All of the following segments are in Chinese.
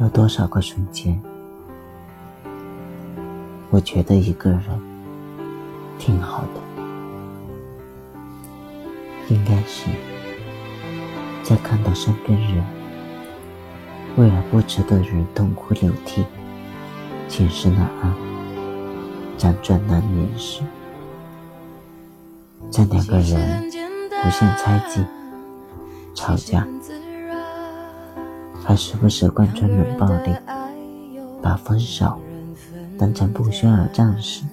有多少个瞬间，我觉得一个人挺好的，应该是，在看到身边人为了不值得人痛哭流涕、寝食难安、辗转难眠时，在两个人无限猜忌、吵架。还时不时贯穿冷暴力，把分手当成不需要的战时，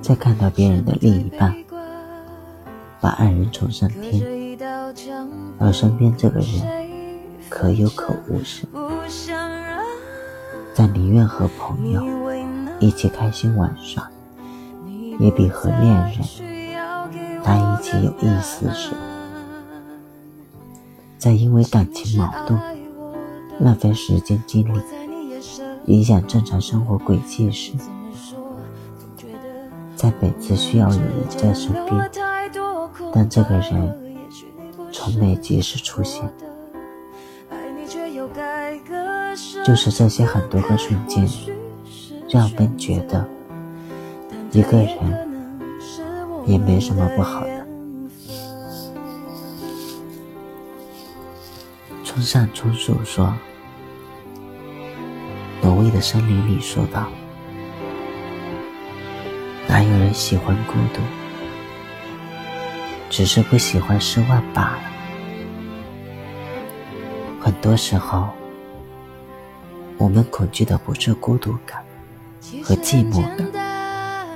在看到别人的另一半把爱人宠上天，而身边这个人可有可无时，在宁愿和朋友一起开心玩耍，也比和恋人在一起有意思时。在因为感情矛盾浪费时间精力，影响正常生活轨迹时，在每次需要有人在身边，但这个人从没及时出现，就是这些很多个瞬间，让我们觉得一个人也没什么不好的。村上春树说：“挪威的森林里说道，哪有人喜欢孤独？只是不喜欢失望罢了。很多时候，我们恐惧的不是孤独感和寂寞感，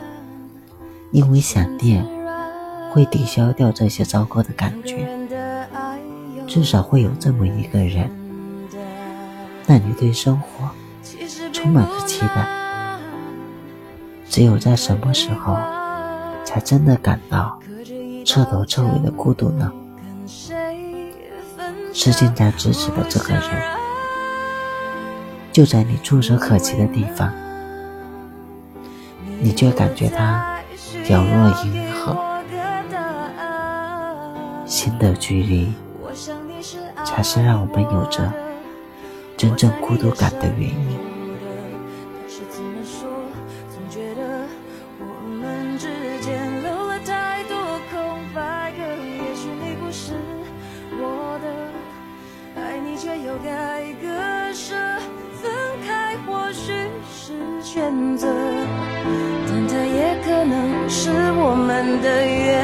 因为想念会抵消掉这些糟糕的感觉。”至少会有这么一个人，让你对生活充满着期待。只有在什么时候，才真的感到彻头彻尾的孤独呢？是近在咫尺的这个人，就在你触手可及的地方，你却感觉他遥若银河，心的距离。才是让我们有着真正孤独感的原因。选择，但它也可能是我们的缘